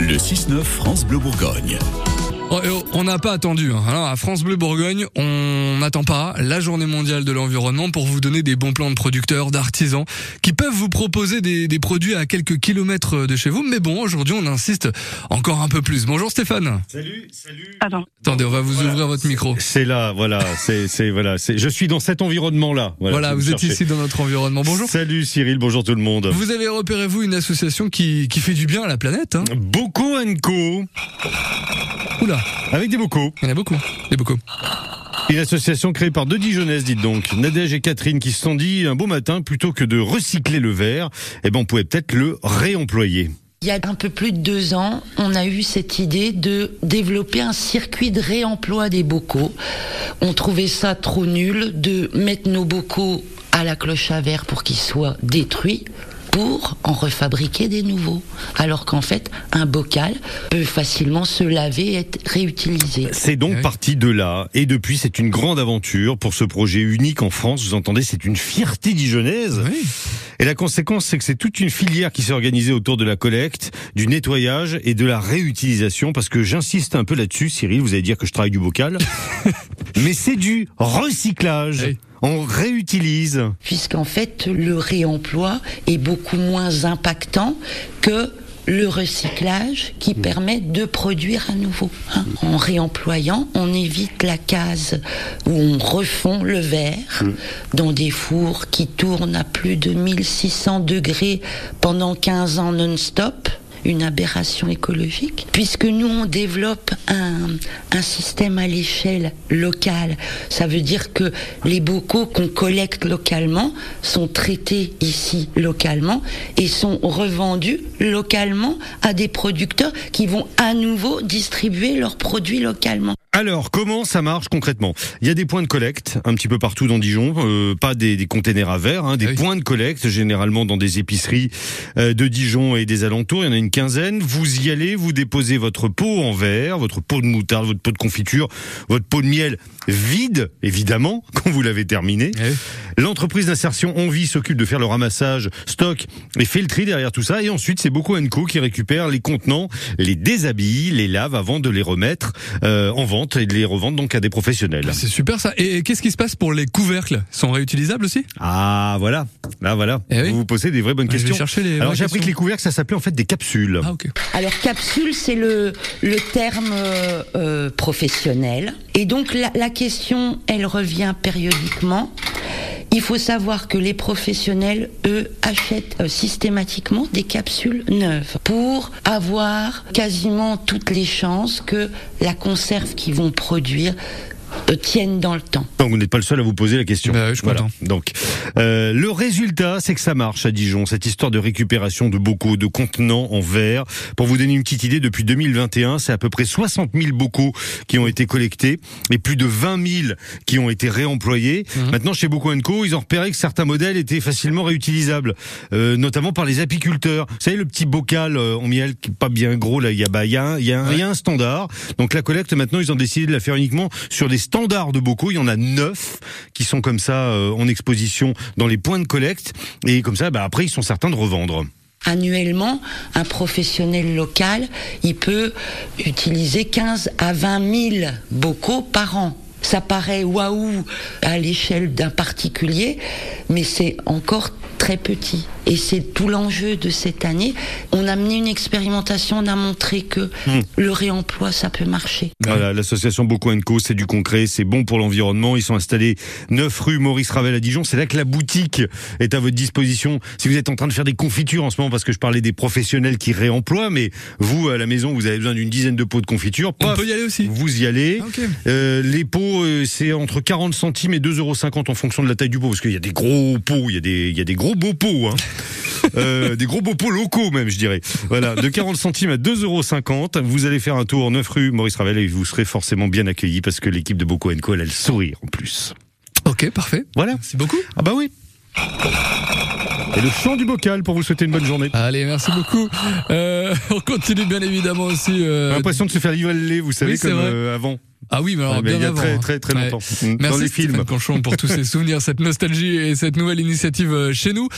Le 6-9 France Bleu Bourgogne. Oh, oh, on n'a pas attendu. hein. Alors, à France Bleu Bourgogne, on n'attend pas la journée mondiale de l'environnement pour vous donner des bons plans de producteurs, d'artisans, qui peuvent vous proposer des, des produits à quelques kilomètres de chez vous. Mais bon, aujourd'hui, on insiste encore un peu plus. Bonjour Stéphane. Salut, salut. Pardon. Attendez, on va vous Voilà. ouvrir votre micro. C'est là, voilà, c'est, c'est, voilà, c'est, je suis dans cet environnement-là. Voilà, vous êtes ici dans notre environnement. Bonjour. Salut Cyril, bonjour tout le monde. Vous avez repéré, vous, une association qui, qui fait du bien à la planète. Hein? Bocaux Co, Oula, avec des bocaux. il y en a beaucoup. Des beaucoup. Une association créée par deux Dijonnaises, dites donc. Nadège et Catherine qui se sont dit un beau matin, plutôt que de recycler le verre, eh ben, on pouvait peut-être le réemployer. Il y a un peu plus de deux ans, on a eu cette idée de développer un circuit de réemploi des bocaux. On trouvait ça trop nul de mettre nos bocaux à la cloche à verre pour qu'ils soient détruits pour en refabriquer des nouveaux. Alors qu'en fait, un bocal peut facilement se laver et être réutilisé. C'est donc oui. parti de là, et depuis c'est une grande aventure pour ce projet unique en France. Vous entendez, c'est une fierté dijonnaise. Oui. Et la conséquence, c'est que c'est toute une filière qui s'est organisée autour de la collecte, du nettoyage et de la réutilisation. Parce que j'insiste un peu là-dessus, Cyril, vous allez dire que je travaille du bocal. mais c'est du recyclage. Oui. On réutilise. puisqu'en fait le réemploi est beaucoup moins impactant que le recyclage qui permet de produire à nouveau. hein. En réemployant, on évite la case où on refond le verre dans des fours qui tournent à plus de 1600 degrés pendant 15 ans non-stop une aberration écologique, puisque nous on développe un, un système à l'échelle locale. Ça veut dire que les bocaux qu'on collecte localement sont traités ici localement et sont revendus localement à des producteurs qui vont à nouveau distribuer leurs produits localement. Alors, comment ça marche concrètement? Il y a des points de collecte un petit peu partout dans Dijon, euh, pas des, des containers à verre, hein, des Ah oui. points de collecte généralement dans des épiceries euh, de Dijon et des alentours. Il y en a une quinzaine. Vous y allez, vous déposez votre pot en verre, votre pot de moutarde, votre pot de confiture, votre pot de miel vide, évidemment, quand vous l'avez terminé. Eh, L'entreprise d'insertion Envie s'occupe de faire le ramassage, stock et fait le tri derrière tout ça. Et ensuite, c'est beaucoup Co qui récupère les contenants, les déshabille, les lave avant de les remettre euh, en vente et de les revendre donc à des professionnels. C'est super ça. Et qu'est-ce qui se passe pour les couvercles? Ils sont réutilisables aussi? Ah voilà, là voilà. Eh oui. Vous vous posez des vraies bonnes Ouais, je vais questions. chercher les Alors j'ai appris que les couvercles, ça s'appelait en fait des capsules. Ah. Alors capsule, c'est le, le terme euh, euh, professionnel. Et donc la, la question, elle revient périodiquement. Il faut savoir que les professionnels, eux, achètent euh, systématiquement des capsules neuves pour avoir quasiment toutes les chances que la conserve qu'ils vont produire euh, tienne dans le temps. Donc vous n'êtes pas le seul à vous poser la question. Bah oui, je Voilà. Donc euh, le résultat, c'est que ça marche à Dijon, cette histoire de récupération de bocaux, de contenants en verre. Pour vous donner une petite idée, depuis 2021, c'est à peu près 60 000 bocaux qui ont été collectés et plus de 20 000 qui ont été réemployés. Mhm. Maintenant, chez Bocaux Co, ils ont repéré que certains modèles étaient facilement réutilisables, euh, notamment par les apiculteurs. Vous savez, le petit bocal euh, en miel qui est pas bien gros, là, il y a, bah, il y a, un- il y a un- il y a un standard. Donc la collecte, maintenant, ils ont décidé de la faire uniquement sur des standards de bocaux. Il y en a neuf qui sont comme ça euh, en exposition dans les points de collecte. Et comme ça, bah, après, ils sont certains de revendre. Annuellement, un professionnel local, il peut utiliser 15 à 20 000 bocaux par an. Ça paraît waouh à l'échelle d'un particulier, mais c'est encore très petit. Et c'est tout l'enjeu de cette année. On a mené une expérimentation, on a montré que Hmm. le réemploi, ça peut marcher. Voilà, l'association Bocaux Co, c'est du concret, c'est bon pour l'environnement. Ils sont installés 9 rue Maurice Ravel à Dijon. C'est là que la boutique est à votre disposition. Si vous êtes en train de faire des confitures en ce moment, parce que je parlais des professionnels qui réemploient, mais vous, à la maison, vous avez besoin d'une dizaine de pots de confiture. On peut y aller aussi. Vous y allez. Ah. Euh, les pots, euh, c'est entre 40 centimes et 2,50 euros en fonction de la taille du pot, parce qu'il y a des gros pots, il y a des, il y a des gros beaux pots, hein. Euh, des gros beaux pots locaux même, je dirais. Voilà, de 40 centimes à 2,50 euros. Vous allez faire un tour 9 rue Maurice Ravel et vous serez forcément bien accueillis parce que l'équipe de Bocaux Co, elle a le sourire en plus. Ok, parfait. Voilà. Merci beaucoup. Ah bah oui. Et le chant du bocal pour vous souhaiter une bonne journée. Allez, merci beaucoup. Euh, on continue bien évidemment aussi. euh, J'ai l'impression de se faire livrer le lait, vous savez, oui, c'est comme euh, avant. Ah oui, mais alors Ouais, mais bien il y a avant, très hein. très très Ouais. longtemps. Merci les Stéphane films. Conchon pour tous ces souvenirs, cette nostalgie et cette nouvelle initiative euh, chez nous.